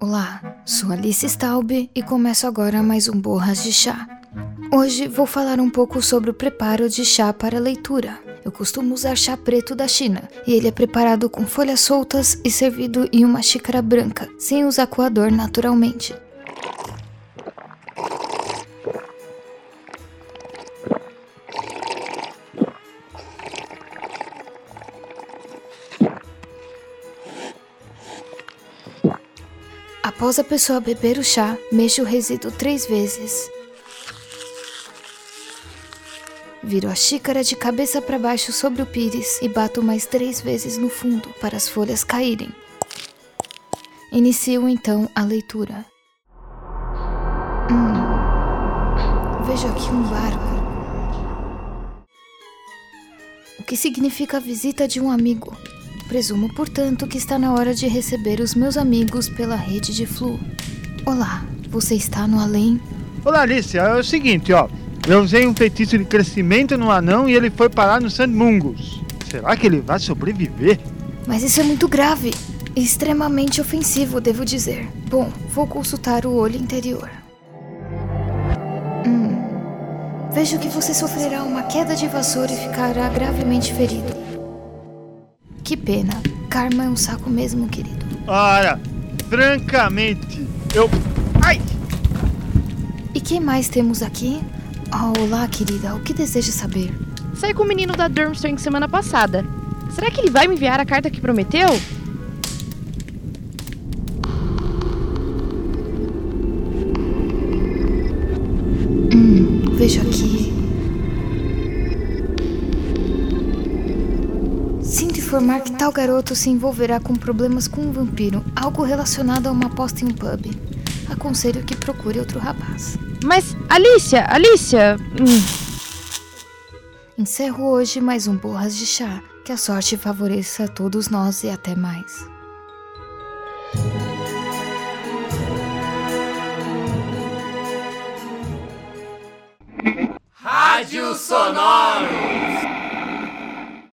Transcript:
Olá, sou Alice Staub e começo agora mais um Borras de Chá. Hoje vou falar um pouco sobre o preparo de chá para leitura. Eu costumo usar chá preto da China e ele é preparado com folhas soltas e servido em uma xícara branca, sem usar coador naturalmente. Após a pessoa beber o chá, mexa o resíduo três vezes. Viro a xícara de cabeça para baixo sobre o pires e bato mais três vezes no fundo para as folhas caírem. Inicio então a leitura. Hum, vejo aqui um barco. O que significa a visita de um amigo? Presumo, portanto, que está na hora de receber os meus amigos pela rede de Flu. Olá, você está no além? Olá, Alicia. É o seguinte, ó. Eu usei um feitiço de crescimento no anão e ele foi parar no Sandmungus. Será que ele vai sobreviver? Mas isso é muito grave. E extremamente ofensivo, devo dizer. Bom, vou consultar o olho interior. Hum. Vejo que você sofrerá uma queda de vassoura e ficará gravemente ferido. Que pena. Karma é um saco mesmo, querido. Ora, francamente, eu. Ai! E quem mais temos aqui? Oh, olá, querida. O que deseja saber? Saí com o menino da Durmstrang semana passada. Será que ele vai me enviar a carta que prometeu? Hum, vejo aqui. Informar que tal garoto se envolverá com problemas com um vampiro, algo relacionado a uma aposta em um pub. Aconselho que procure outro rapaz. Mas, Alicia, Alicia. Hum. Encerro hoje mais um Borras de Chá. Que a sorte favoreça a todos nós e até mais. Rádio Sonoros.